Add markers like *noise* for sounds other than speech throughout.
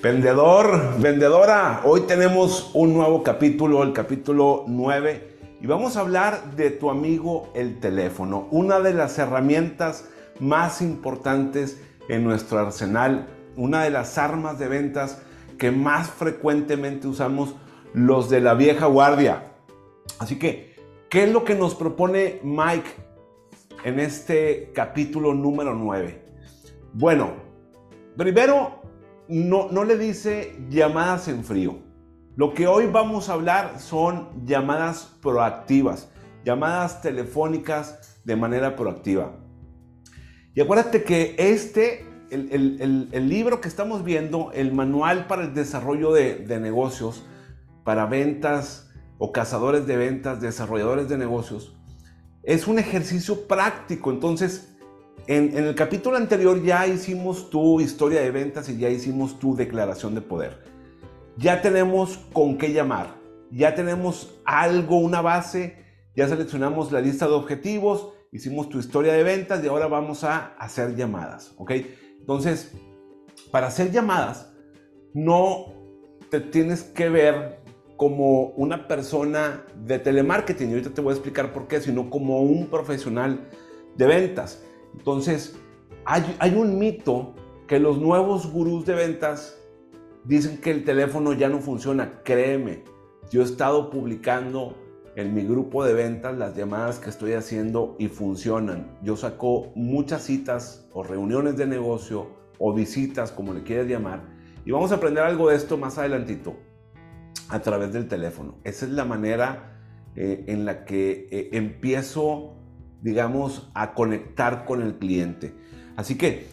Vendedor, vendedora, hoy tenemos un nuevo capítulo, el capítulo 9, y vamos a hablar de tu amigo el teléfono, una de las herramientas más importantes en nuestro arsenal, una de las armas de ventas que más frecuentemente usamos los de la vieja guardia. Así que, ¿qué es lo que nos propone Mike en este capítulo número 9? Bueno, primero no, le dice llamadas en frío. Lo que hoy vamos a hablar son llamadas proactivas, llamadas telefónicas de manera proactiva. Y acuérdate que este, el, libro que estamos viendo, el manual para el desarrollo de, de negocios, para ventas o cazadores de ventas, desarrolladores de negocios, es un ejercicio práctico. Entonces, en, el capítulo anterior ya hicimos tu historia de ventas y ya hicimos tu declaración de poder. Ya tenemos con qué llamar, ya tenemos algo, una base, ya seleccionamos la lista de objetivos, hicimos tu historia de ventas y ahora vamos a hacer llamadas, ¿ok? Entonces, para hacer llamadas, no te tienes que ver como una persona de telemarketing, y ahorita te voy a explicar por qué, sino como un profesional de ventas. Entonces, hay, un mito que los nuevos gurús de ventas dicen que el teléfono ya no funciona. Créeme, yo he estado publicando en mi grupo de ventas las llamadas que estoy haciendo y funcionan. Yo saco muchas citas o reuniones de negocio o visitas, como le quieras llamar, y vamos a aprender algo de esto más adelantito a través del teléfono. Esa es la manera eh, en la que eh, empiezo digamos, a conectar con el cliente. Así que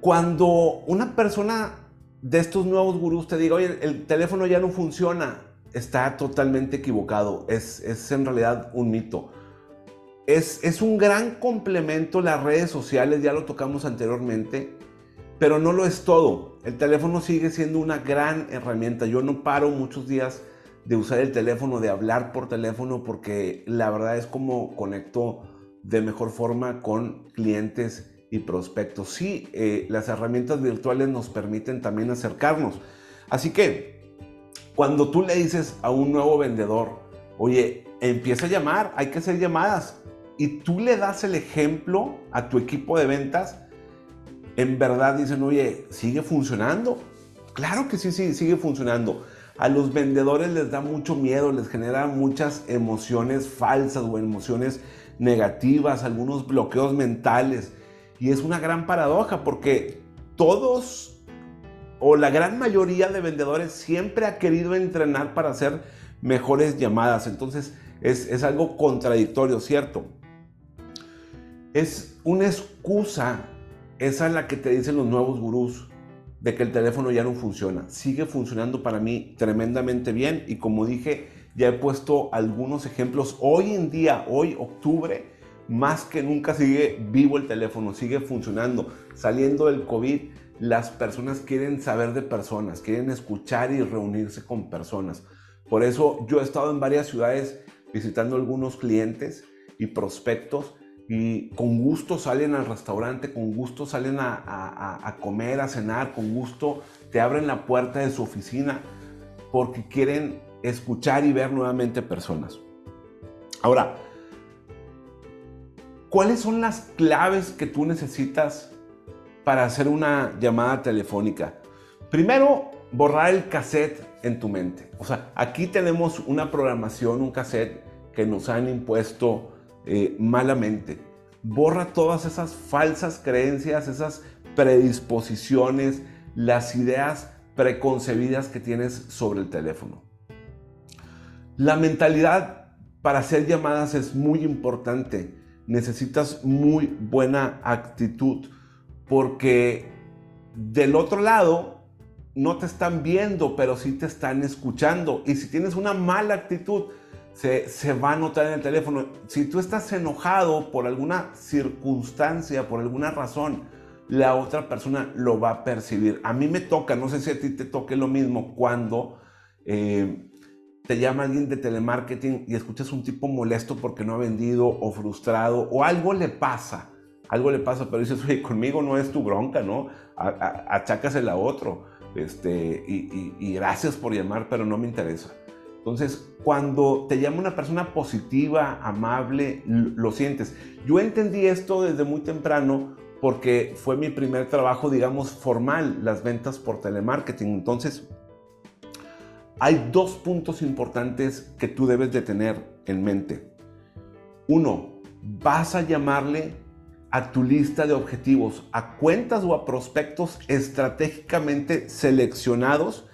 cuando una persona de estos nuevos gurús te diga, oye, el teléfono ya no funciona, está totalmente equivocado. Es, es en realidad un mito. Es, es, un gran complemento las redes sociales, ya lo tocamos anteriormente, pero no lo es todo. El teléfono sigue siendo una gran herramienta. Yo no paro muchos días de usar el teléfono, de hablar por teléfono, porque la verdad es como conecto de mejor forma con clientes y prospectos. Sí, eh, las herramientas virtuales nos permiten también acercarnos. Así que cuando tú le dices a un nuevo vendedor, oye, empieza a llamar, hay que hacer llamadas, y tú le das el ejemplo a tu equipo de ventas, en verdad dicen, oye, ¿sigue funcionando? Claro que sí, sí, sigue funcionando. A los vendedores les da mucho miedo, les genera muchas emociones falsas o emociones negativas, algunos bloqueos mentales. Y es una gran paradoja porque todos o la gran mayoría de vendedores siempre ha querido entrenar para hacer mejores llamadas. Entonces es, es algo contradictorio, ¿cierto? Es una excusa, esa es la que te dicen los nuevos gurús de que el teléfono ya no funciona. Sigue funcionando para mí tremendamente bien y como dije, ya he puesto algunos ejemplos. Hoy en día, hoy octubre, más que nunca sigue vivo el teléfono, sigue funcionando. Saliendo del COVID, las personas quieren saber de personas, quieren escuchar y reunirse con personas. Por eso yo he estado en varias ciudades visitando algunos clientes y prospectos y con gusto salen al restaurante, con gusto salen a, comer, a cenar, con gusto te abren la puerta de su oficina porque quieren escuchar y ver nuevamente personas. Ahora, ¿cuáles son las claves que tú necesitas para hacer una llamada telefónica? Primero, borrar el cassette en tu mente. O sea, aquí tenemos una programación, un cassette que nos han impuesto eh, malamente. Borra todas esas falsas creencias, esas predisposiciones, las ideas preconcebidas que tienes sobre el teléfono. La mentalidad para hacer llamadas es muy importante. Necesitas muy buena actitud porque del otro lado no te están viendo, pero sí te están escuchando. Y si tienes una mala actitud, se, va a notar en el teléfono. Si tú estás enojado por alguna circunstancia, por alguna razón, la otra persona lo va a percibir. A mí me toca, no sé si a ti te toque lo mismo, cuando eh, te llama alguien de telemarketing y escuchas un tipo molesto porque no ha vendido o frustrado o algo le pasa. Algo le pasa, pero dices, oye, conmigo no es tu bronca, ¿no? Achácasela a otro. este, y, gracias por llamar, pero no me interesa. Entonces, cuando te llama una persona positiva, amable, lo sientes. Yo entendí esto desde muy temprano porque fue mi primer trabajo, digamos, formal, las ventas por telemarketing. Entonces, hay dos puntos importantes que tú debes de tener en mente. Uno, vas a llamarle a tu lista de objetivos, a cuentas o a prospectos estratégicamente seleccionados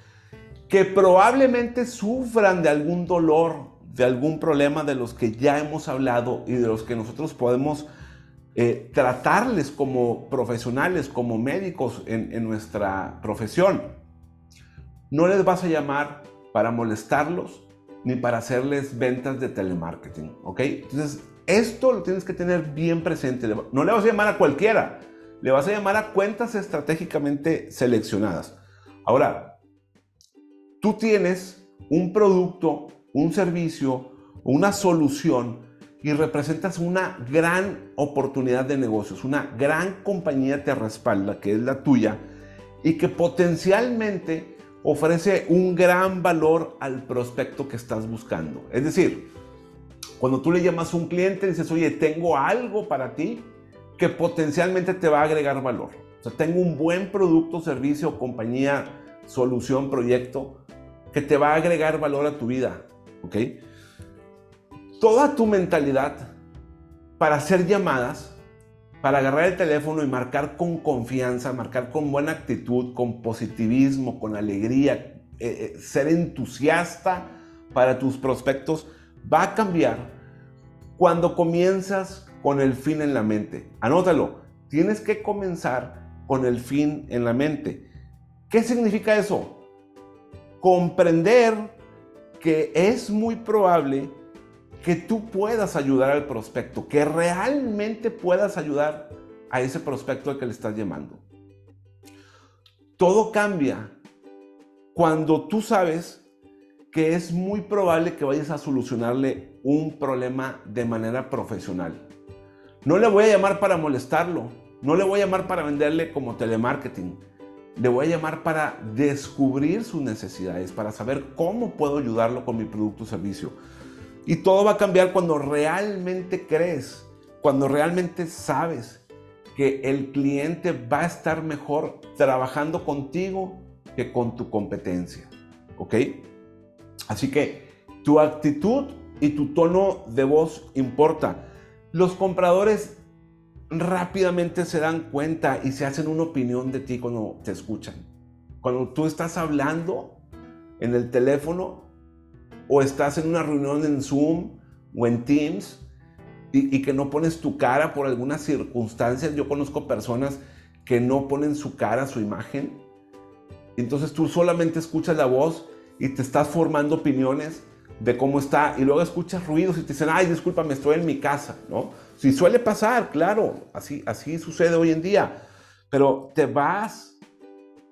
que probablemente sufran de algún dolor, de algún problema de los que ya hemos hablado y de los que nosotros podemos eh, tratarles como profesionales, como médicos en, en nuestra profesión. No les vas a llamar para molestarlos ni para hacerles ventas de telemarketing, ¿ok? Entonces, esto lo tienes que tener bien presente. No le vas a llamar a cualquiera, le vas a llamar a cuentas estratégicamente seleccionadas. Ahora, tú tienes un producto, un servicio, una solución y representas una gran oportunidad de negocios, una gran compañía te respalda, que es la tuya, y que potencialmente ofrece un gran valor al prospecto que estás buscando. Es decir, cuando tú le llamas a un cliente, dices, oye, tengo algo para ti que potencialmente te va a agregar valor. O sea, tengo un buen producto, servicio, compañía, solución, proyecto que te va a agregar valor a tu vida. ¿Ok? Toda tu mentalidad para hacer llamadas, para agarrar el teléfono y marcar con confianza, marcar con buena actitud, con positivismo, con alegría, eh, eh, ser entusiasta para tus prospectos, va a cambiar cuando comienzas con el fin en la mente. Anótalo, tienes que comenzar con el fin en la mente. ¿Qué significa eso? Comprender que es muy probable que tú puedas ayudar al prospecto, que realmente puedas ayudar a ese prospecto al que le estás llamando. Todo cambia cuando tú sabes que es muy probable que vayas a solucionarle un problema de manera profesional. No le voy a llamar para molestarlo, no le voy a llamar para venderle como telemarketing, le voy a llamar para descubrir sus necesidades, para saber cómo puedo ayudarlo con mi producto o servicio. Y todo va a cambiar cuando realmente crees, cuando realmente sabes que el cliente va a estar mejor trabajando contigo que con tu competencia. ¿Ok? Así que tu actitud y tu tono de voz importa. Los compradores rápidamente se dan cuenta y se hacen una opinión de ti cuando te escuchan. Cuando tú estás hablando en el teléfono o estás en una reunión en Zoom o en Teams y, que no pones tu cara por algunas circunstancias. Yo conozco personas que no ponen su cara, su imagen. Entonces tú solamente escuchas la voz y te estás formando opiniones de cómo está y luego escuchas ruidos y te dicen, ay, discúlpame, estoy en mi casa, ¿no? Si suele pasar, claro, así, así sucede hoy en día, pero te vas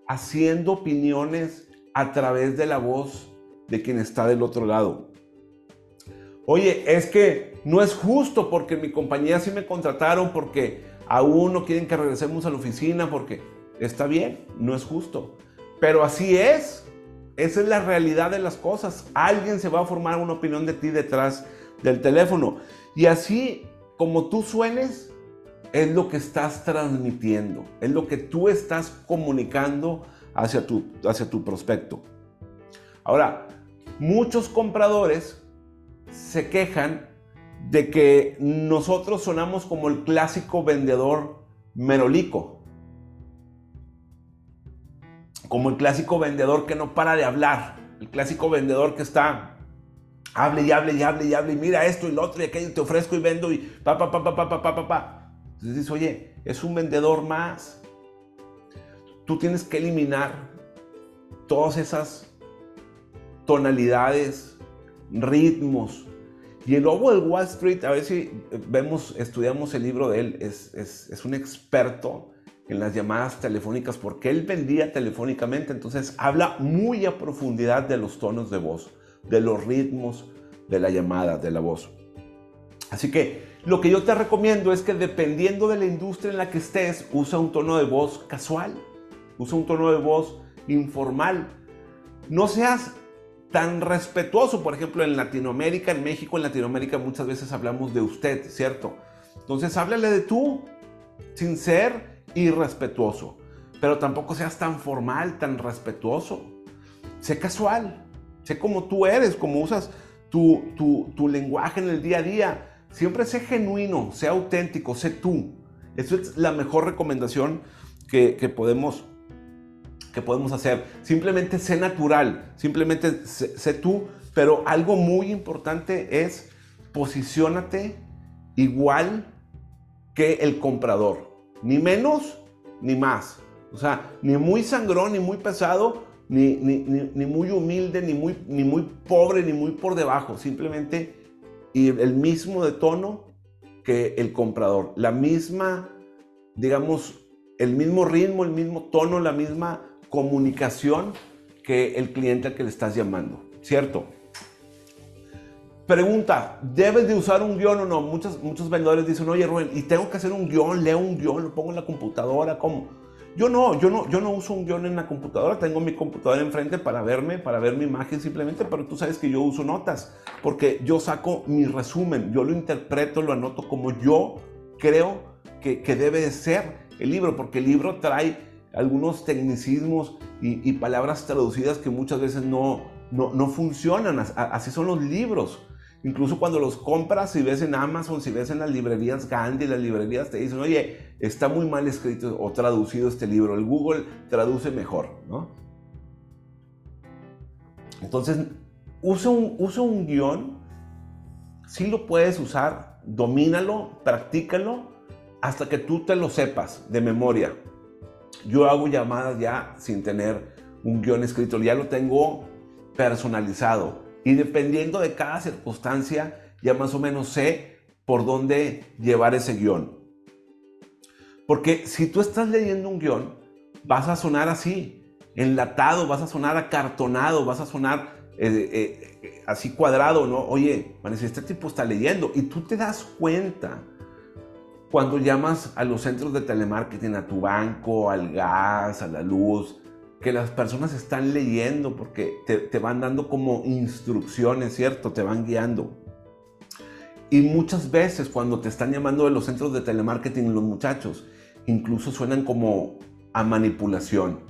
haciendo opiniones a través de la voz de quien está del otro lado. Oye, es que no es justo porque mi compañía sí me contrataron porque aún no quieren que regresemos a la oficina porque está bien, no es justo. Pero así es, esa es la realidad de las cosas. Alguien se va a formar una opinión de ti detrás del teléfono. Y así como tú suenes, es lo que estás transmitiendo, es lo que tú estás comunicando hacia tu, hacia tu prospecto. Ahora, muchos compradores se quejan de que nosotros sonamos como el clásico vendedor merolico como el clásico vendedor que no para de hablar, el clásico vendedor que está, hable y hable y hable y hable y mira esto y lo otro y aquello te ofrezco y vendo y pa, pa, pa, pa, pa, pa, pa, pa. Entonces dices, oye, es un vendedor más. Tú tienes que eliminar todas esas tonalidades, ritmos. Y el lobo del Wall Street, a ver si vemos, estudiamos el libro de él, es, es, es un experto en las llamadas telefónicas porque él vendía telefónicamente, entonces habla muy a profundidad de los tonos de voz de los ritmos de la llamada, de la voz. Así que lo que yo te recomiendo es que dependiendo de la industria en la que estés, usa un tono de voz casual, usa un tono de voz informal. No seas tan respetuoso. Por ejemplo, en Latinoamérica, en México, en Latinoamérica muchas veces hablamos de usted, ¿cierto? Entonces háblale de tú, sin ser irrespetuoso. Pero tampoco seas tan formal, tan respetuoso. Sé casual, sé como tú eres, como usas tu, tu, lenguaje en el día a día. Siempre sé genuino, sé auténtico, sé tú. Eso es la mejor recomendación que, que podemos que podemos hacer. Simplemente sé natural, simplemente sé, tú, pero algo muy importante es posicionate igual que el comprador, ni menos ni más. O sea, ni muy sangrón, ni muy pesado, ni, ni, muy humilde, ni muy, ni muy pobre, ni muy por debajo. Simplemente el mismo de tono que el comprador. La misma, digamos, el mismo ritmo, el mismo tono, la misma comunicación que el cliente al que le estás llamando, ¿cierto? Pregunta, ¿debes de usar un guion o no? Muchos, muchos vendedores dicen, oye Rubén, ¿y tengo que hacer un guion? ¿Leo un guion? ¿Lo pongo en la computadora? ¿Cómo? Yo no, yo no, yo no uso un guion en la computadora, tengo mi computadora enfrente para verme, para ver mi imagen simplemente, pero tú sabes que yo uso notas, porque yo saco mi resumen, yo lo interpreto, lo anoto como yo creo que, que debe de ser el libro, porque el libro trae algunos tecnicismos y, palabras traducidas que muchas veces no, no, funcionan. Así son los libros. Incluso cuando los compras, si ves en Amazon, si ves en las librerías Gandhi, las librerías te dicen, oye, está muy mal escrito o traducido este libro. El Google traduce mejor, ¿no? Entonces, usa un, usa un guion, si lo puedes usar, domínalo, practícalo, hasta que tú te lo sepas de memoria. Yo hago llamadas ya sin tener un guion escrito, ya lo tengo personalizado. Y dependiendo de cada circunstancia, ya más o menos sé por dónde llevar ese guion. Porque si tú estás leyendo un guion, vas a sonar así, enlatado, vas a sonar acartonado, vas a sonar eh, eh, así cuadrado, ¿no? Oye, parece este tipo está leyendo y tú te das cuenta cuando llamas a los centros de telemarketing, a tu banco, al gas, a la luz, que las personas están leyendo porque te, van dando como instrucciones, ¿cierto? Te van guiando. Y muchas veces cuando te están llamando de los centros de telemarketing los muchachos, incluso suenan como a manipulación.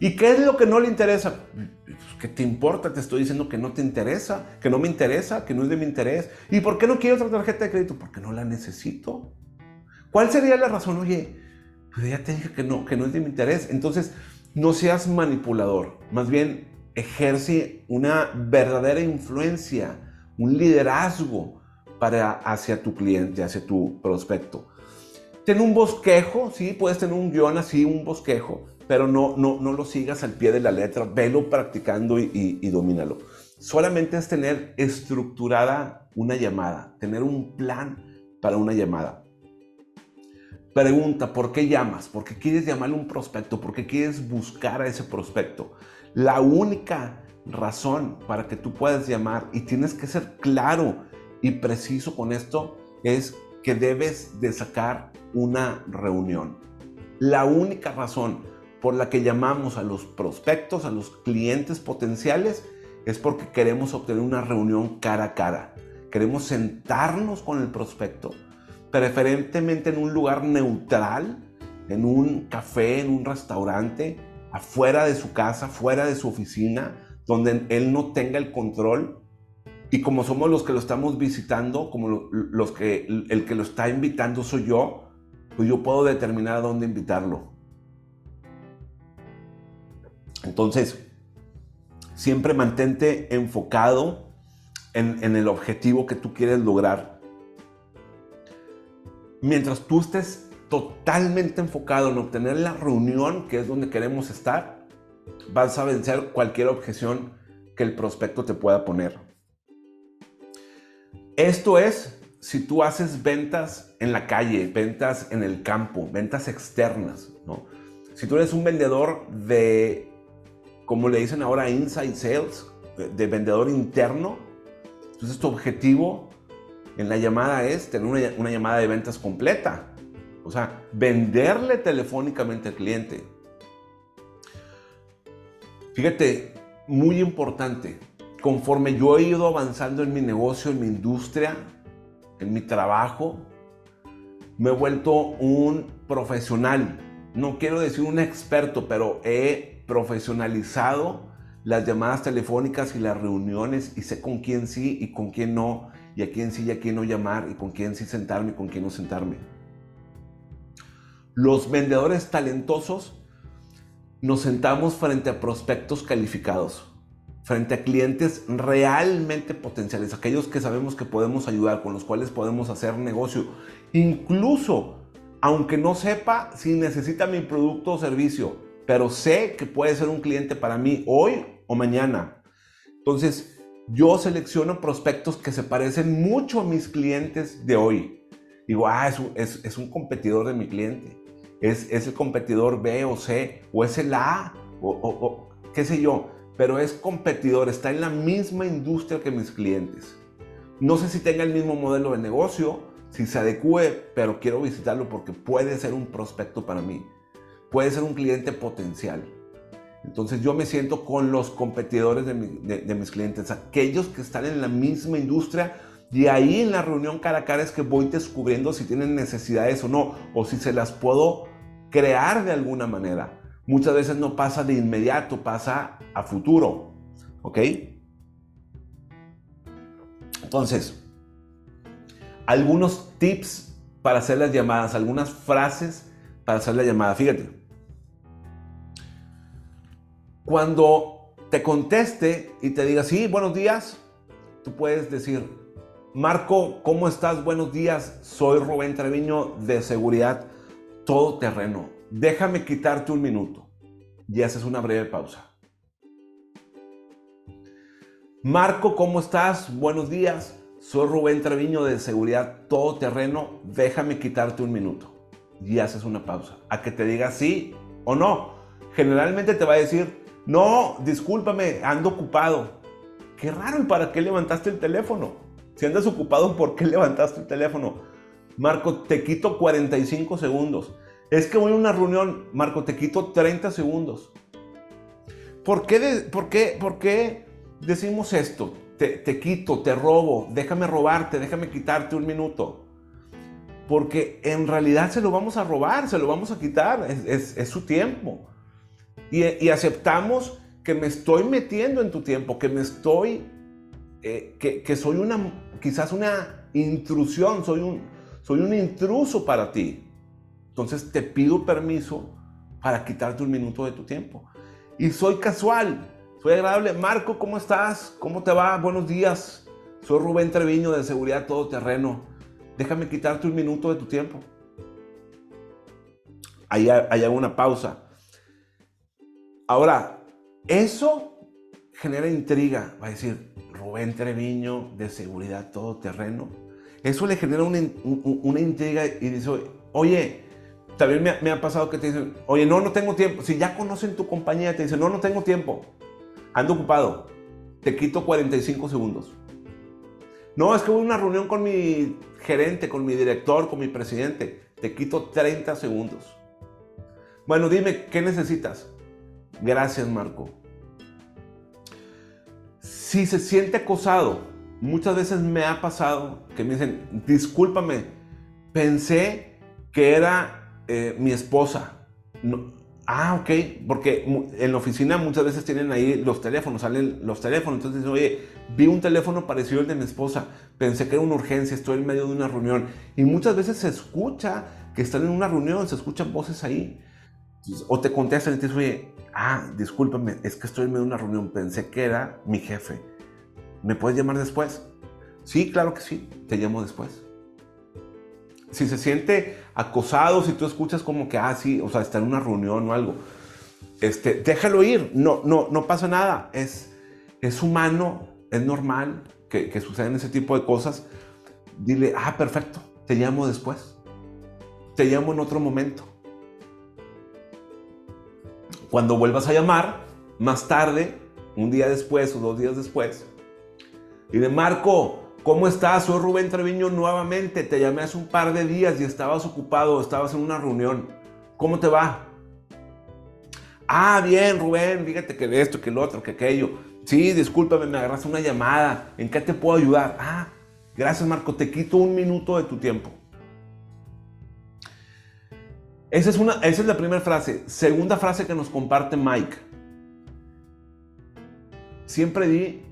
¿Y qué es lo que no le interesa? Pues, ¿Qué te importa? Te estoy diciendo que no te interesa, que no me interesa, que no es de mi interés. ¿Y por qué no quiero otra tarjeta de crédito? Porque no la necesito. ¿Cuál sería la razón? Oye, pues ya te dije que no, que no es de mi interés. Entonces, no seas manipulador, más bien ejerce una verdadera influencia, un liderazgo para hacia tu cliente, hacia tu prospecto. Ten un bosquejo, sí, puedes tener un guion así, un bosquejo, pero no, no, no lo sigas al pie de la letra, velo practicando y, y domínalo. Solamente es tener estructurada una llamada, tener un plan para una llamada. Pregunta, ¿por qué llamas? ¿Por qué quieres llamarle un prospecto? ¿Por qué quieres buscar a ese prospecto? La única razón para que tú puedas llamar y tienes que ser claro y preciso con esto es que debes de sacar una reunión. La única razón por la que llamamos a los prospectos, a los clientes potenciales, es porque queremos obtener una reunión cara a cara. Queremos sentarnos con el prospecto preferentemente en un lugar neutral, en un café, en un restaurante, afuera de su casa, fuera de su oficina, donde él no tenga el control. Y como somos los que lo estamos visitando, como los que el que lo está invitando soy yo, pues yo puedo determinar a dónde invitarlo. Entonces, siempre mantente enfocado en, en el objetivo que tú quieres lograr mientras tú estés totalmente enfocado en obtener la reunión, que es donde queremos estar, vas a vencer cualquier objeción que el prospecto te pueda poner. Esto es si tú haces ventas en la calle, ventas en el campo, ventas externas, ¿no? Si tú eres un vendedor de, como le dicen ahora, inside sales, de vendedor interno, entonces tu objetivo en la llamada es tener una, llamada de ventas completa. O sea, venderle telefónicamente al cliente. Fíjate, muy importante, conforme yo he ido avanzando en mi negocio, en mi industria, en mi trabajo, me he vuelto un profesional. No quiero decir un experto, pero he profesionalizado las llamadas telefónicas y las reuniones y sé con quién sí y con quién no, y a quién sí y a quién no llamar, y con quién sí sentarme y con quién no sentarme. Los vendedores talentosos nos sentamos frente a prospectos calificados frente a clientes realmente potenciales, aquellos que sabemos que podemos ayudar, con los cuales podemos hacer negocio. Incluso, aunque no sepa si necesita mi producto o servicio, pero sé que puede ser un cliente para mí hoy o mañana. Entonces, yo selecciono prospectos que se parecen mucho a mis clientes de hoy. Digo, ah, es un, competidor de mi cliente. Es, el competidor B o C, o es el A, o qué sé yo pero es competidor, está en la misma industria que mis clientes. No sé si tenga el mismo modelo de negocio, si se adecue, pero quiero visitarlo porque puede ser un prospecto para mí, puede ser un cliente potencial. Entonces yo me siento con los competidores de, mis clientes, aquellos que están en la misma industria y ahí en la reunión cara a cara es que voy descubriendo si tienen necesidades o no, o si se las puedo crear de alguna manera muchas veces no pasa de inmediato, pasa a futuro. ¿Ok? Entonces, algunos tips para hacer las llamadas, algunas frases para hacer la llamada. Fíjate. Cuando te conteste y te diga, sí, buenos días, tú puedes decir, Marco, ¿cómo estás? Buenos días, soy Rubén Treviño de Seguridad Todoterreno déjame quitarte un minuto y haces una breve pausa. Marco, ¿cómo estás? Buenos días. Soy Rubén Treviño de Seguridad Todoterreno. Déjame quitarte un minuto y haces una pausa. A que te diga sí o no. Generalmente te va a decir, no, discúlpame, ando ocupado. Qué raro, ¿y para qué levantaste el teléfono? Si andas ocupado, ¿por qué levantaste el teléfono? Marco, te quito 45 segundos. Es que voy a una reunión, Marco, te quito 30 segundos. ¿Por qué, por qué, por qué decimos esto? Te, quito, te robo, déjame robarte, déjame quitarte un minuto. Porque en realidad se lo vamos a robar, se lo vamos a quitar, es, su tiempo. Y, aceptamos que me estoy metiendo en tu tiempo, que me estoy, eh, que, soy una, quizás una intrusión, soy un, soy un intruso para ti. Entonces te pido permiso para quitarte un minuto de tu tiempo. Y soy casual, soy agradable. Marco, ¿cómo estás? ¿Cómo te va? Buenos días. Soy Rubén Treviño de Seguridad Todoterreno. Déjame quitarte un minuto de tu tiempo. Ahí hay una pausa. Ahora, eso genera intriga. Va a decir, Rubén Treviño de Seguridad Todoterreno. Eso le genera una, una intriga y dice, oye, también me, ha pasado que te dicen, oye, no, no tengo tiempo. Si ya conocen tu compañía, te dicen, no, no tengo tiempo. Ando ocupado. Te quito 45 segundos. No, es que a una reunión con mi gerente, con mi director, con mi presidente. Te quito 30 segundos. Bueno, dime, ¿qué necesitas? Gracias, Marco. Si se siente acosado, muchas veces me ha pasado que me dicen, discúlpame, pensé que era eh, mi esposa. ah, ok, porque en la oficina muchas veces tienen ahí los teléfonos, salen los teléfonos. Entonces, oye, vi un teléfono parecido al de mi esposa, pensé que era una urgencia, estoy en medio de una reunión. Y muchas veces se escucha que están en una reunión, se escuchan voces ahí. O te contestan y te dicen, oye, ah, discúlpame, es que estoy en medio de una reunión, pensé que era mi jefe. ¿Me puedes llamar después? Sí, claro que sí, te llamo después si se siente acosado, si tú escuchas como que, ah, sí, o sea, está en una reunión o algo, este, déjalo ir, no, no, no pasa nada, es, es humano, es normal que, que sucedan ese tipo de cosas. Dile, ah, perfecto, te llamo después, te llamo en otro momento. Cuando vuelvas a llamar, más tarde, un día después o dos días después, dile, Marco, ¿Cómo estás? Soy Rubén Treviño nuevamente. Te llamé hace un par de días y estabas ocupado, estabas en una reunión. ¿Cómo te va? Ah, bien, Rubén, fíjate que esto, que lo otro, que aquello. Sí, discúlpame, me agarraste una llamada. ¿En qué te puedo ayudar? Ah, gracias, Marco, te quito un minuto de tu tiempo. Esa es, una, esa es la primera frase. Segunda frase que nos comparte Mike. Siempre di,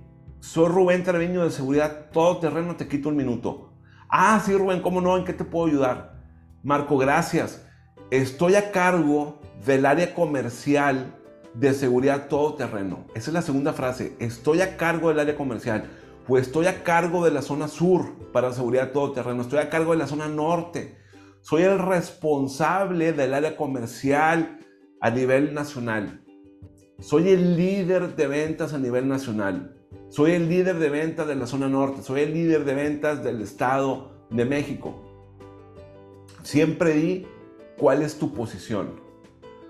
soy Rubén Treviño de Seguridad Todo Terreno, te quito un minuto. Ah, sí, Rubén, ¿cómo no? ¿En qué te puedo ayudar? Marco, gracias. Estoy a cargo del área comercial de seguridad todoterreno. Esa es la segunda frase. Estoy a cargo del área comercial. Pues estoy a cargo de la zona sur para seguridad todoterreno. Estoy a cargo de la zona norte. Soy el responsable del área comercial a nivel nacional. Soy el líder de ventas a nivel nacional. Soy el líder de ventas de la zona norte. Soy el líder de ventas del estado de México. Siempre di cuál es tu posición.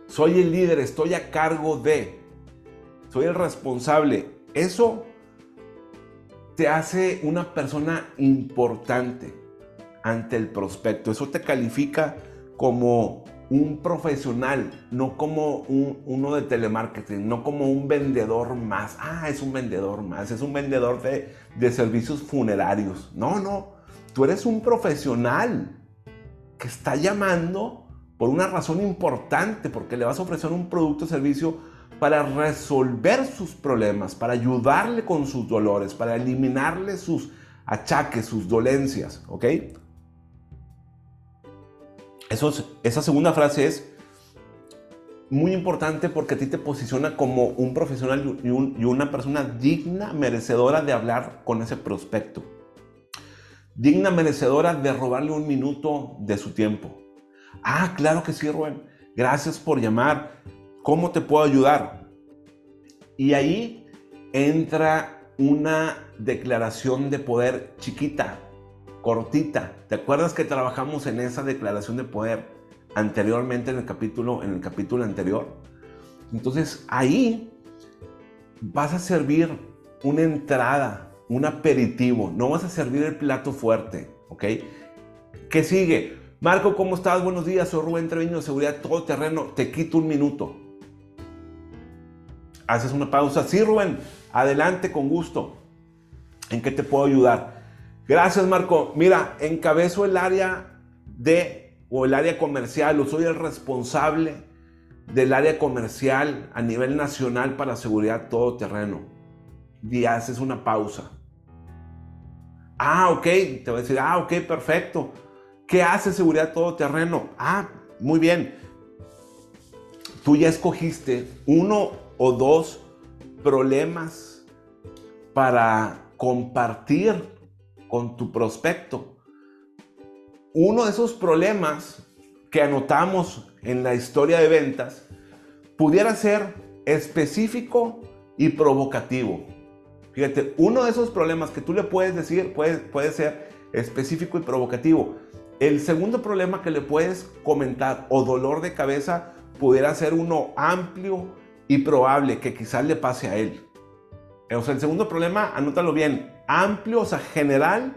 Soy el líder, estoy a cargo de. Soy el responsable. Eso te hace una persona importante ante el prospecto. Eso te califica como un profesional, no como un, uno de telemarketing, no como un vendedor más. Ah, es un vendedor más, es un vendedor de, de servicios funerarios. No, no, tú eres un profesional que está llamando por una razón importante, porque le vas a ofrecer un producto o servicio para resolver sus problemas, para ayudarle con sus dolores, para eliminarle sus achaques, sus dolencias, ¿ok? Eso esa segunda frase es muy importante porque a ti te posiciona como un profesional y, y una persona digna, merecedora de hablar con ese prospecto. Digna, merecedora de robarle un minuto de su tiempo Ah, claro que sí, Rubén. Gracias por llamar. ¿Cómo te puedo ayudar? Y ahí entra una declaración de poder chiquita, cortita. ¿Te acuerdas que trabajamos en esa declaración de poder anteriormente en el capítulo, en el capítulo anterior? Entonces ahí vas a servir una entrada, un aperitivo. No vas a servir el plato fuerte, ¿ok? ¿Qué sigue? Marco, ¿cómo estás? Buenos días, soy Rubén Treviño de Seguridad Todo Terreno. Te quito un minuto. Haces una pausa. Sí, Rubén, adelante con gusto. ¿En qué te puedo ayudar? Gracias, Marco. Mira, encabezo el área de o el área comercial o soy el responsable del área comercial a nivel nacional para seguridad todo terreno. Y haces una pausa. Ah, ok. Te voy a decir, ah, ok, perfecto. ¿Qué hace seguridad todoterreno? Ah, muy bien. Tú ya escogiste uno o dos problemas para compartir con tu prospecto. Uno de esos problemas que anotamos en la historia de ventas pudiera ser específico y provocativo. Fíjate, uno de esos problemas que tú le puedes decir puede, puede ser específico y provocativo. El segundo problema que le puedes comentar o dolor de cabeza pudiera ser uno amplio y probable que quizás le pase a él. O sea, el segundo problema, anótalo bien, amplio, o sea, general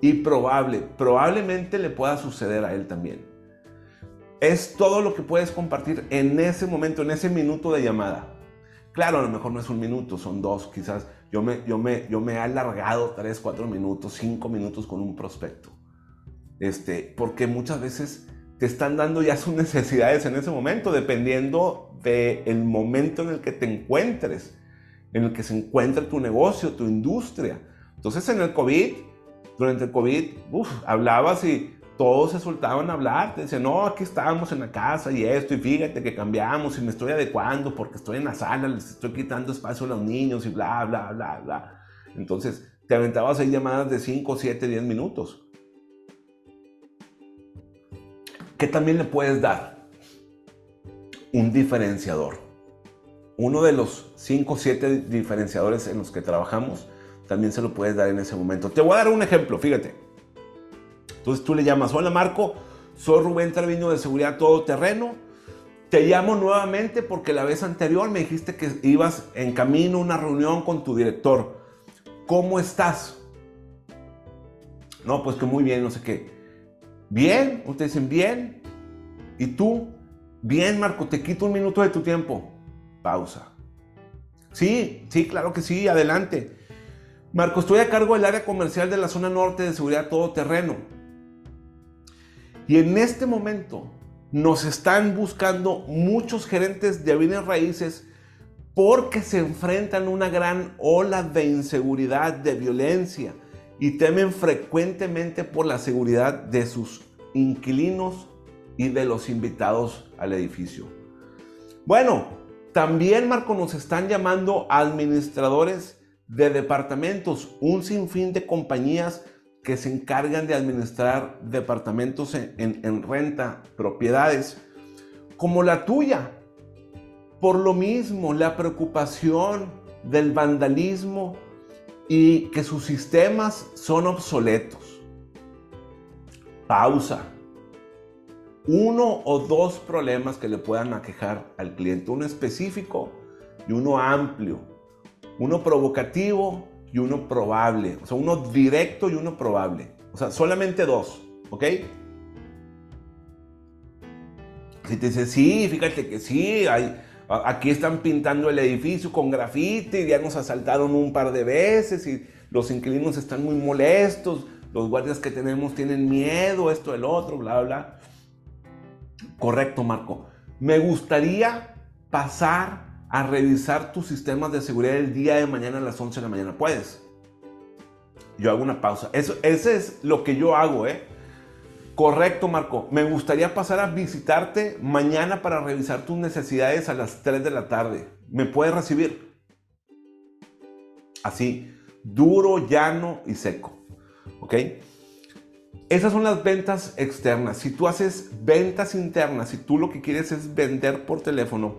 y probable. Probablemente le pueda suceder a él también. Es todo lo que puedes compartir en ese momento, en ese minuto de llamada. Claro, a lo mejor no es un minuto, son dos, quizás yo me, yo me, yo me he alargado tres, cuatro minutos, cinco minutos con un prospecto. Este, porque muchas veces te están dando ya sus *laughs* necesidades en ese momento, dependiendo del momento en el que te encuentres, en el que se encuentra tu negocio, tu industria. Entonces en el COVID, durante el COVID, hablabas y todos se soltaban a hablar, te decían, no, aquí estábamos en la casa y esto, y fíjate que cambiamos y me estoy adecuando porque estoy en la sala, les estoy quitando espacio a los niños y bla, bla, bla, bla. Entonces te aventabas ahí llamadas de 5, 7, 10 minutos. ¿Qué también le puedes dar? Un diferenciador. Uno de los 5 o 7 diferenciadores en los que trabajamos, también se lo puedes dar en ese momento. Te voy a dar un ejemplo, fíjate. Entonces tú le llamas, hola Marco, soy Rubén Treviño de Seguridad Todoterreno. Te llamo nuevamente porque la vez anterior me dijiste que ibas en camino a una reunión con tu director. ¿Cómo estás? No, pues que muy bien, no sé qué. Bien, ustedes dicen bien. ¿Y tú? Bien, Marco, te quito un minuto de tu tiempo. Pausa. Sí, sí, claro que sí, adelante. Marco, estoy a cargo del área comercial de la zona norte de seguridad todoterreno. Y en este momento nos están buscando muchos gerentes de bienes raíces porque se enfrentan a una gran ola de inseguridad, de violencia y temen frecuentemente por la seguridad de sus inquilinos y de los invitados al edificio. Bueno, también Marco nos están llamando administradores de departamentos, un sinfín de compañías que se encargan de administrar departamentos en, renta, propiedades, como la tuya. Por lo mismo, la preocupación del vandalismo y que sus sistemas son obsoletos. Pausa. Uno o dos problemas que le puedan aquejar al cliente, uno específico y uno amplio, uno provocativo y uno probable. O sea, uno directo y uno probable. O sea, solamente dos. ¿Ok? Si te dice, sí, fíjate que sí, hay, aquí están pintando el edificio con grafiti, ya nos asaltaron un par de veces y los inquilinos están muy molestos, los guardias que tenemos tienen miedo, esto, el otro, bla, bla. Correcto, Marco. Me gustaría pasar a revisar tus sistemas de seguridad el día de mañana a las 11 de la mañana. ¿Puedes? Yo hago una pausa. Eso, ese es lo que yo hago, ¿eh? Correcto, Marco. Me gustaría pasar a visitarte mañana para revisar tus necesidades a las 3 de la tarde. ¿Me puedes recibir? Así, duro, llano y seco. ¿Ok? Esas son las ventas externas. Si tú haces ventas internas, si tú lo que quieres es vender por teléfono,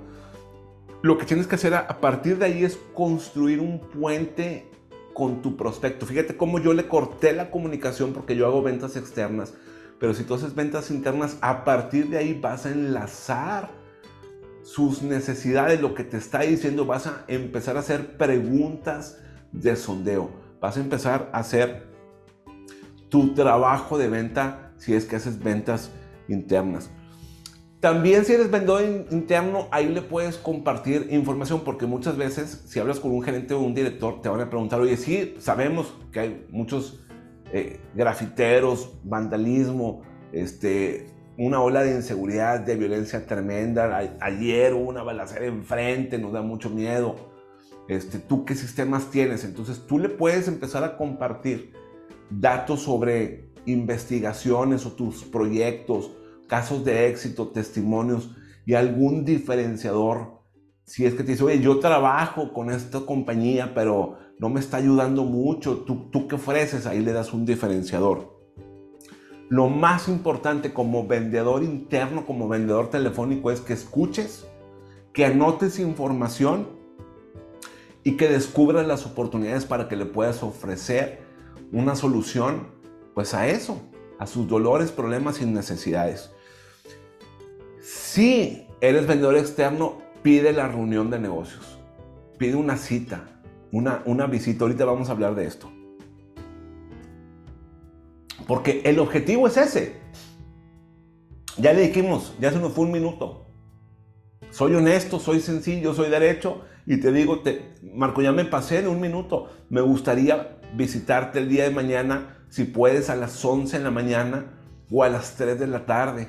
lo que tienes que hacer a, partir de ahí es construir un puente con tu prospecto. Fíjate cómo yo le corté la comunicación porque yo hago ventas externas. Pero si tú haces ventas internas, a partir de ahí vas a enlazar sus necesidades, lo que te está diciendo, vas a empezar a hacer preguntas de sondeo. Vas a empezar a hacer tu trabajo de venta si es que haces ventas internas. También si eres vendedor interno, ahí le puedes compartir información porque muchas veces si hablas con un gerente o un director te van a preguntar, oye, sí, sabemos que hay muchos eh, grafiteros, vandalismo, este, una ola de inseguridad, de violencia tremenda. ayer una balacera enfrente, nos da mucho miedo. Este, ¿Tú qué sistemas tienes? Entonces tú le puedes empezar a compartir datos sobre investigaciones o tus proyectos casos de éxito, testimonios y algún diferenciador. Si es que te dice, oye, yo trabajo con esta compañía, pero no me está ayudando mucho, ¿tú, tú qué ofreces? Ahí le das un diferenciador. Lo más importante como vendedor interno, como vendedor telefónico, es que escuches, que anotes información y que descubras las oportunidades para que le puedas ofrecer una solución, pues a eso, a sus dolores, problemas y necesidades. Si eres vendedor externo, pide la reunión de negocios. Pide una cita, una, una visita. Ahorita vamos a hablar de esto. Porque el objetivo es ese. Ya le dijimos, ya se nos fue un minuto. Soy honesto, soy sencillo, soy derecho y te digo, te, Marco, ya me pasé de un minuto. Me gustaría visitarte el día de mañana, si puedes, a las 11 de la mañana o a las 3 de la tarde.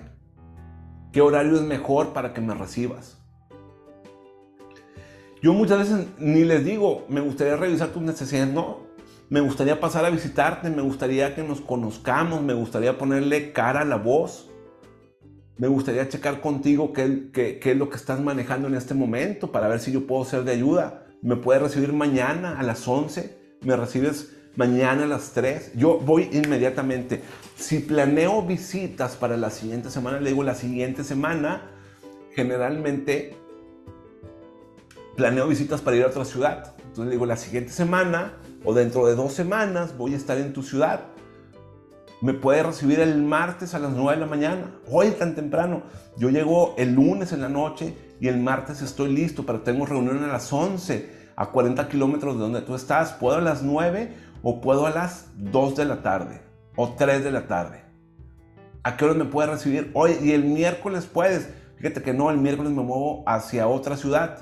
¿Qué horario es mejor para que me recibas? Yo muchas veces ni les digo, me gustaría revisar tus necesidades, no. Me gustaría pasar a visitarte, me gustaría que nos conozcamos, me gustaría ponerle cara a la voz. Me gustaría checar contigo qué, es lo que estás manejando en este momento para ver si yo puedo ser de ayuda. Me puedes recibir mañana a las 11, me recibes mañana a las 3. Yo voy inmediatamente. Si planeo visitas para la siguiente semana, le digo la siguiente semana, generalmente planeo visitas para ir a otra ciudad. Entonces le digo la siguiente semana o dentro de dos semanas voy a estar en tu ciudad. Me puede recibir el martes a las 9 de la mañana. Hoy tan temprano. Yo llego el lunes en la noche y el martes estoy listo, pero tengo reunión a las 11 a 40 kilómetros de donde tú estás. Puedo a las 9 o puedo a las 2 de la tarde o 3 de la tarde. ¿A qué hora me puedes recibir? Hoy y el miércoles puedes. Fíjate que no, el miércoles me muevo hacia otra ciudad.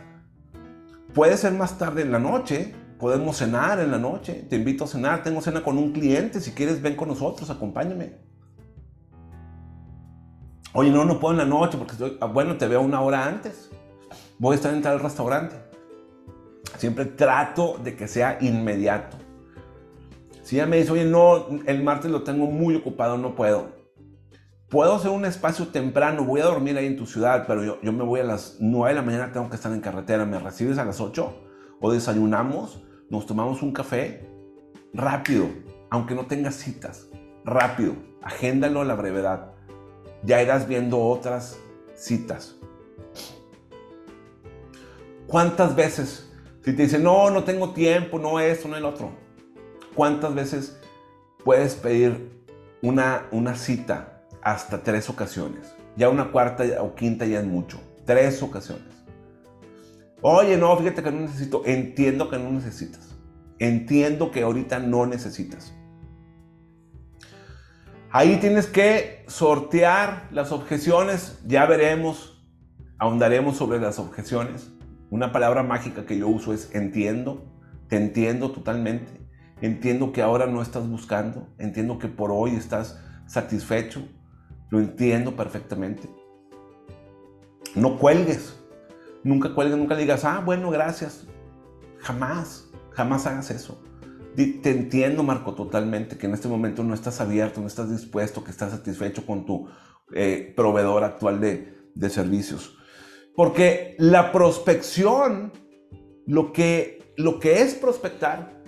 Puede ser más tarde en la noche, podemos cenar en la noche, te invito a cenar, tengo cena con un cliente, si quieres ven con nosotros, acompáñame. Oye, no, no puedo en la noche porque estoy, ah, bueno, te veo una hora antes. Voy a estar en tal restaurante. Siempre trato de que sea inmediato. Si ella me dice, oye, no, el martes lo tengo muy ocupado, no puedo puedo hacer un espacio temprano, voy a dormir ahí en tu ciudad, pero yo, yo me voy a las 9 de la mañana, tengo que estar en carretera, ¿me recibes a las 8? O desayunamos, nos tomamos un café, rápido, aunque no tengas citas, rápido, agéndalo a la brevedad. Ya irás viendo otras citas. ¿Cuántas veces, si te dicen, no, no tengo tiempo, no esto, no el otro, cuántas veces puedes pedir una, una cita hasta tres ocasiones. Ya una cuarta o quinta ya es mucho. Tres ocasiones. Oye, no, fíjate que no necesito. Entiendo que no necesitas. Entiendo que ahorita no necesitas. Ahí tienes que sortear las objeciones. Ya veremos, ahondaremos sobre las objeciones. Una palabra mágica que yo uso es entiendo. Te entiendo totalmente. Entiendo que ahora no estás buscando. Entiendo que por hoy estás satisfecho. Lo entiendo perfectamente. No cuelgues. Nunca cuelgues, nunca digas, ah, bueno, gracias. Jamás, jamás hagas eso. Te entiendo, Marco, totalmente, que en este momento no estás abierto, no estás dispuesto, que estás satisfecho con tu eh, proveedor actual de, de servicios. Porque la prospección, lo que, lo que es prospectar,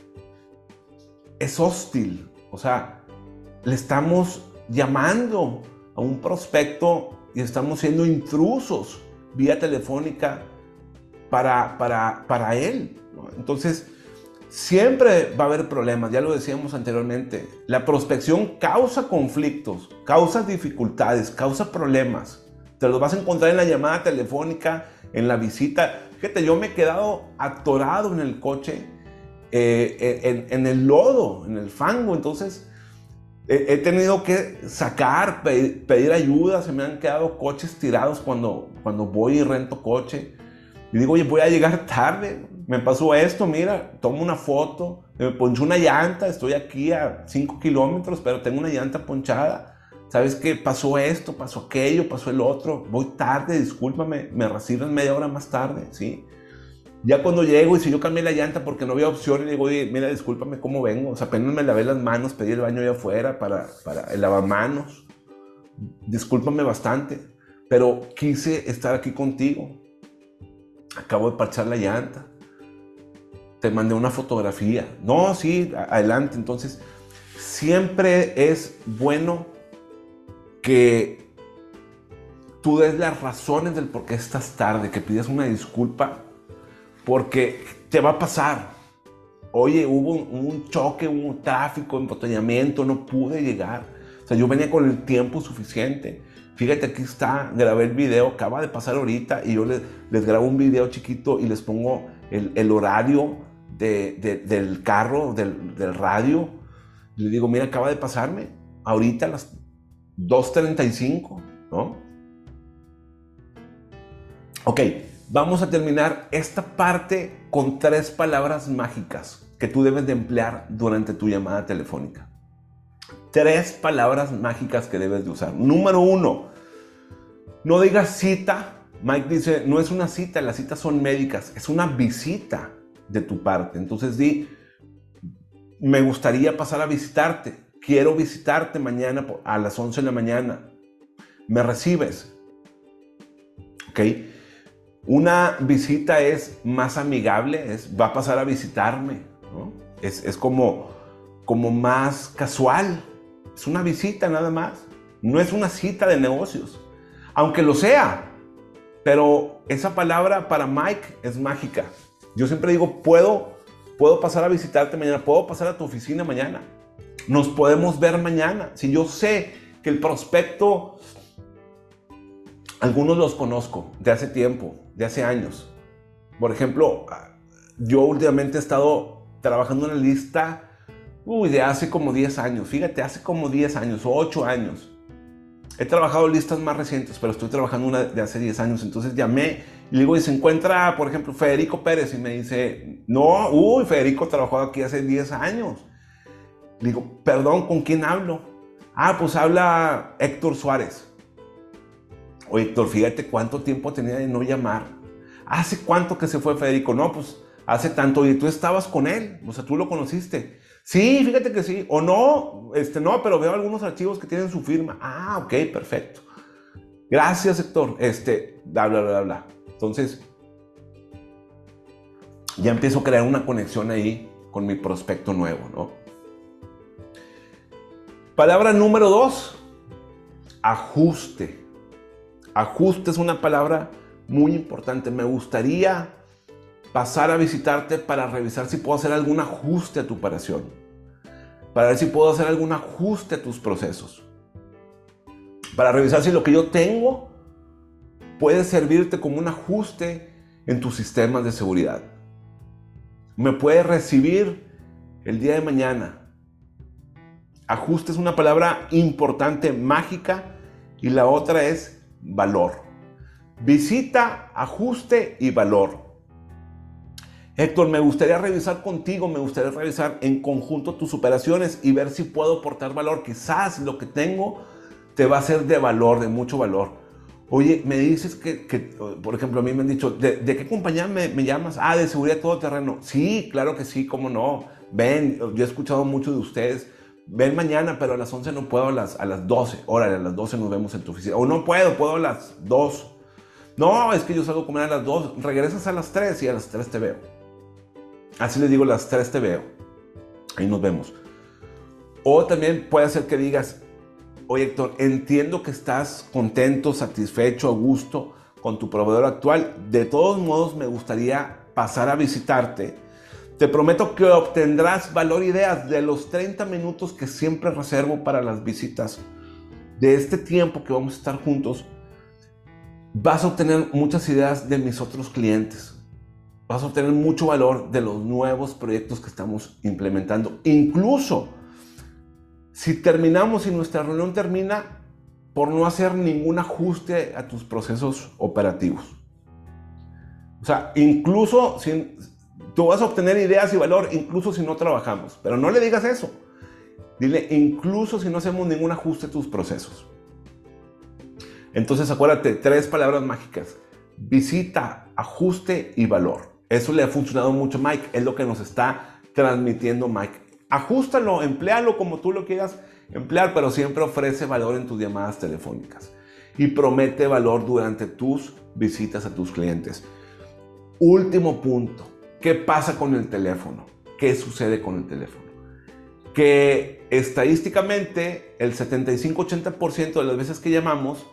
es hostil. O sea, le estamos llamando a un prospecto y estamos siendo intrusos vía telefónica para, para, para él. Entonces, siempre va a haber problemas, ya lo decíamos anteriormente. La prospección causa conflictos, causa dificultades, causa problemas. Te los vas a encontrar en la llamada telefónica, en la visita. Fíjate, yo me he quedado atorado en el coche, eh, en, en el lodo, en el fango. Entonces, He, tenido que sacar, pedir, ayuda, se me han quedado coches tirados cuando, cuando voy y rento coche. Y digo, oye, voy a llegar tarde, me pasó esto, mira, tomo una foto, me poncho una llanta, estoy aquí a 5 kilómetros, pero tengo una llanta ponchada. ¿Sabes qué? Pasó esto, pasó aquello, pasó el otro, voy tarde, discúlpame, me reciben media hora más tarde, ¿sí? Ya cuando llego y si yo cambié la llanta porque no había opción y digo, mira, discúlpame cómo vengo. O sea, apenas me lavé las manos, pedí el baño allá afuera para, para el lavamanos. Discúlpame bastante, pero quise estar aquí contigo. Acabo de parchar la llanta. Te mandé una fotografía. No, sí, adelante. Entonces, siempre es bueno que tú des las razones del por qué estás tarde, que pidas una disculpa porque te va a pasar. Oye, hubo un, choque, hubo un tráfico, embotellamiento, no pude llegar. O sea, yo venía con el tiempo suficiente. Fíjate, aquí está, grabé el video, acaba de pasar ahorita y yo les, les grabo un video chiquito y les pongo el, horario del carro, del, del radio. Le digo, mira, acaba de pasarme, ahorita a las 2.35, ¿no? Ok, Vamos a terminar esta parte con tres palabras mágicas que tú debes de emplear durante tu llamada telefónica. Tres palabras mágicas que debes de usar. Número uno, no digas cita. Mike dice, no es una cita, las citas son médicas, es una visita de tu parte. Entonces di, me gustaría pasar a visitarte, quiero visitarte mañana a las 11 de la mañana. ¿Me recibes? ¿Ok? Una visita es más amigable, es, va a pasar a visitarme, es, como, como más casual, es una visita nada más, no es una cita de negocios, aunque lo sea, pero esa palabra para Mike es mágica. Yo siempre digo, puedo, puedo pasar a visitarte mañana, puedo pasar a tu oficina mañana, nos podemos ver mañana. Si yo sé que el prospecto algunos los conozco de hace tiempo, de hace años. Por ejemplo, yo últimamente he estado trabajando en la lista uy, de hace como 10 años. Fíjate, hace como 10 años o 8 años. he trabajado listas más recientes, pero estoy trabajando una de hace 10 años. Entonces llamé y digo, y se encuentra, por ejemplo, Federico Pérez. Y me dice, no, uy, Federico trabajó aquí hace 10 años. Le digo, perdón, ¿con quién hablo? Ah, pues habla Héctor Suárez. Héctor, fíjate cuánto tiempo tenía de no llamar. ¿Hace cuánto que se fue Federico? No, pues hace tanto. Y tú estabas con él, o sea, tú lo conociste. Sí, fíjate que sí. O no, este no, pero veo algunos archivos que tienen su firma. Ah, ok, perfecto. Gracias, Héctor. Este, bla, bla, bla, bla. Entonces, ya empiezo a crear una conexión ahí con mi prospecto nuevo, ¿no? Palabra número dos, ajuste. Ajuste es una palabra muy importante. Me gustaría pasar a visitarte para revisar si puedo hacer algún ajuste a tu operación, para ver si puedo hacer algún ajuste a tus procesos, para revisar si lo que yo tengo puede servirte como un ajuste en tus sistemas de seguridad. Me puede recibir el día de mañana. Ajuste es una palabra importante, mágica, y la otra es valor. Visita, ajuste y valor. Héctor, me gustaría revisar contigo, me gustaría revisar en conjunto tus operaciones y ver si puedo aportar valor. Quizás lo que tengo te va a ser de valor, de mucho valor. Oye, me dices que, por ejemplo, a mí me han dicho, ¿de, qué compañía me, llamas? Ah, de seguridad todo terreno. Sí, claro que sí, cómo no. Ven, yo he escuchado mucho de ustedes. Ven mañana, pero a las 11 no puedo, a las, a las 12. Órale, a las 12 nos vemos en tu oficina. O no puedo, puedo a las 2. No, es que yo salgo a comer a las 2. Regresas a las 3 y a las 3 te veo. Así les digo, las tres te veo. Ahí nos vemos. O también puede ser que digas, oye Héctor, entiendo que estás contento, satisfecho, a gusto con tu proveedor actual. De todos modos, me gustaría pasar a visitarte. Te prometo que obtendrás valor ideas de los 30 minutos que siempre reservo para las visitas. De este tiempo que vamos a estar juntos, vas a obtener muchas ideas de mis otros clientes vas a obtener mucho valor de los nuevos proyectos que estamos implementando. Incluso si terminamos y nuestra reunión termina por no hacer ningún ajuste a tus procesos operativos. O sea, incluso si tú vas a obtener ideas y valor, incluso si no trabajamos. Pero no le digas eso. Dile, incluso si no hacemos ningún ajuste a tus procesos. Entonces acuérdate, tres palabras mágicas. Visita, ajuste y valor. Eso le ha funcionado mucho a Mike, es lo que nos está transmitiendo Mike. Ajústalo, emplealo como tú lo quieras emplear, pero siempre ofrece valor en tus llamadas telefónicas y promete valor durante tus visitas a tus clientes. Último punto, ¿qué pasa con el teléfono? ¿Qué sucede con el teléfono? Que estadísticamente el 75-80% de las veces que llamamos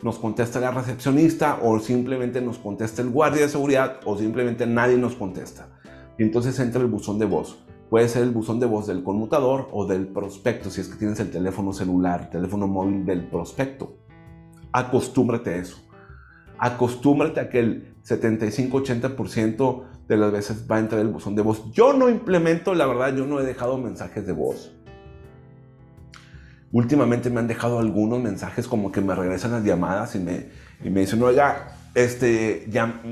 nos contesta la recepcionista o simplemente nos contesta el guardia de seguridad o simplemente nadie nos contesta. Y entonces entra el buzón de voz. Puede ser el buzón de voz del conmutador o del prospecto, si es que tienes el teléfono celular, el teléfono móvil del prospecto. Acostúmbrate a eso. Acostúmbrate a que el 75-80% de las veces va a entrar el buzón de voz. Yo no implemento, la verdad, yo no he dejado mensajes de voz. Últimamente me han dejado algunos mensajes como que me regresan las llamadas y me, y me dicen, oiga, este,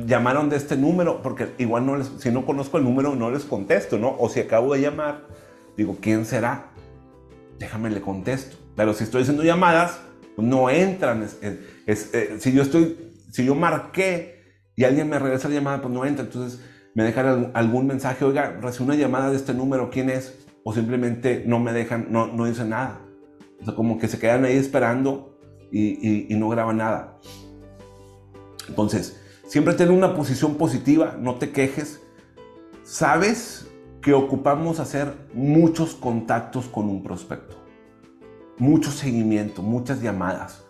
llamaron de este número, porque igual no les, si no conozco el número no les contesto, ¿no? O si acabo de llamar, digo, ¿quién será? Déjame le contesto. Pero si estoy haciendo llamadas, pues no entran. Eh, si yo estoy, si yo marqué y alguien me regresa la llamada, pues no entra. Entonces me dejan algún mensaje, oiga, recibí una llamada de este número, ¿quién es? O simplemente no me dejan, no, no dicen nada. O sea, como que se quedan ahí esperando y, no graban nada. Entonces, siempre ten una posición positiva, no te quejes. Sabes que ocupamos hacer muchos contactos con un prospecto, mucho seguimiento, muchas llamadas.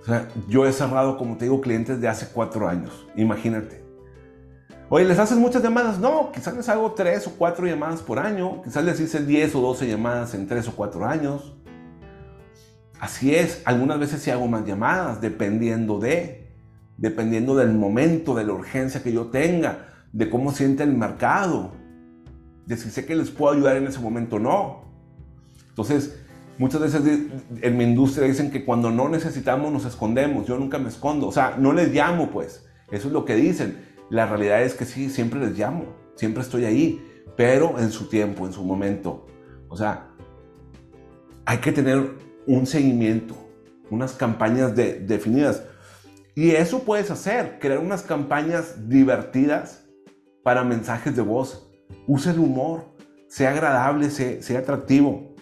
O sea, yo he cerrado, como te digo, clientes de hace cuatro años. Imagínate. Oye, ¿les haces muchas llamadas? No, quizás les hago tres o cuatro llamadas por año. Quizás les hice 10 o 12 llamadas en tres o cuatro años. Así es, algunas veces sí hago más llamadas, dependiendo de, dependiendo del momento, de la urgencia que yo tenga, de cómo siente el mercado, de si sé que les puedo ayudar en ese momento o no. Entonces, Muchas veces en mi industria dicen que cuando no necesitamos nos escondemos. Yo nunca me escondo. O sea, no les llamo, pues. Eso es lo que dicen. La realidad es que sí, siempre les llamo. Siempre estoy ahí. Pero en su tiempo, en su momento. O sea, hay que tener un seguimiento, unas campañas definidas. Y eso puedes hacer, crear unas campañas divertidas para mensajes de voz. Usa el humor, sea agradable, sea, atractivo.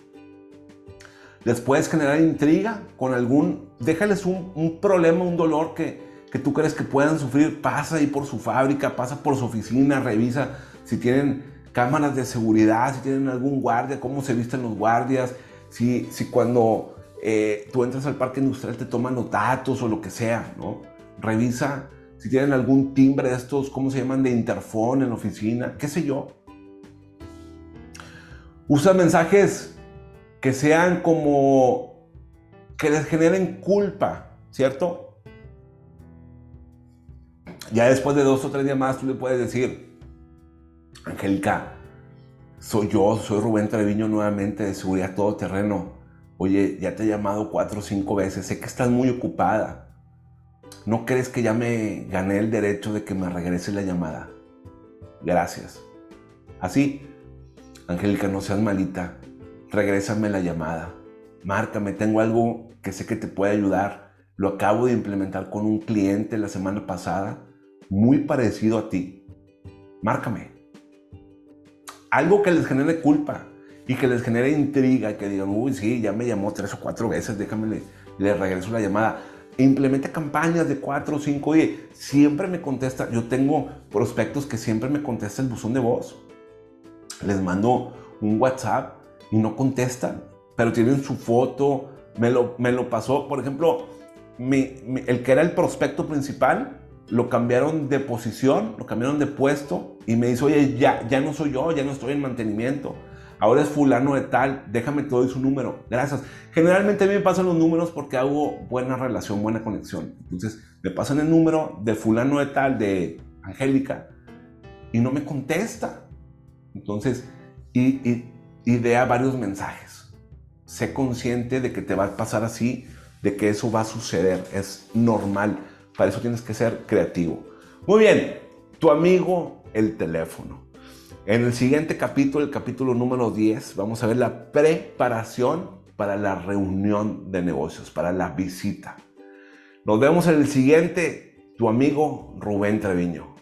Les puedes generar intriga con algún, déjales un, problema, un dolor que, que tú crees que puedan sufrir. Pasa ahí por su fábrica, pasa por su oficina, revisa si tienen cámaras de seguridad, si tienen algún guardia, cómo se visten los guardias, si, si cuando eh, tú entras al parque industrial te toman los datos o lo que sea, ¿no? Revisa si tienen algún timbre de estos, ¿cómo se llaman? De interfón en la oficina, qué sé yo. Usa mensajes que sean como que les generen culpa, ¿cierto? Ya después de dos o tres días más tú le puedes decir, Angélica, soy yo, soy Rubén Treviño nuevamente de Seguridad Todoterreno. Oye, ya te he llamado cuatro o cinco veces, sé que estás muy ocupada. ¿No crees que ya me gané el derecho de que me regrese la llamada? Gracias. Así, Angélica, no seas malita. Regrésame la llamada. Márcame, tengo algo que sé que te puede ayudar. Lo acabo de implementar con un cliente la semana pasada, muy parecido a ti. Márcame. Algo que les genere culpa y que les genere intriga y que digan, uy, sí, ya me llamó tres o cuatro veces, déjame, le, regreso la llamada. Implemente campañas de cuatro o cinco, oye, siempre me contesta. Yo tengo prospectos que siempre me contesta el buzón de voz les mando un WhatsApp y no contestan, pero tienen su foto, me lo, me lo pasó, por ejemplo, el que era el prospecto principal, lo cambiaron de posición, lo cambiaron de puesto y me dice, oye, ya, ya no soy yo, ya no estoy en mantenimiento. Ahora es fulano de tal, déjame te doy su número. Gracias. Generalmente a mí me pasan los números porque hago buena relación, buena conexión. Entonces me pasan el número de fulano de tal, de Angélica, y no me contesta. Entonces, y, idea varios mensajes. Sé consciente de que te va a pasar así, de que eso va a suceder. Es normal. Para eso tienes que ser creativo. Muy bien, tu amigo el teléfono. En el siguiente capítulo, el capítulo número 10, vamos a ver la preparación para la reunión de negocios, para la visita. Nos vemos en el siguiente, tu amigo Rubén Treviño.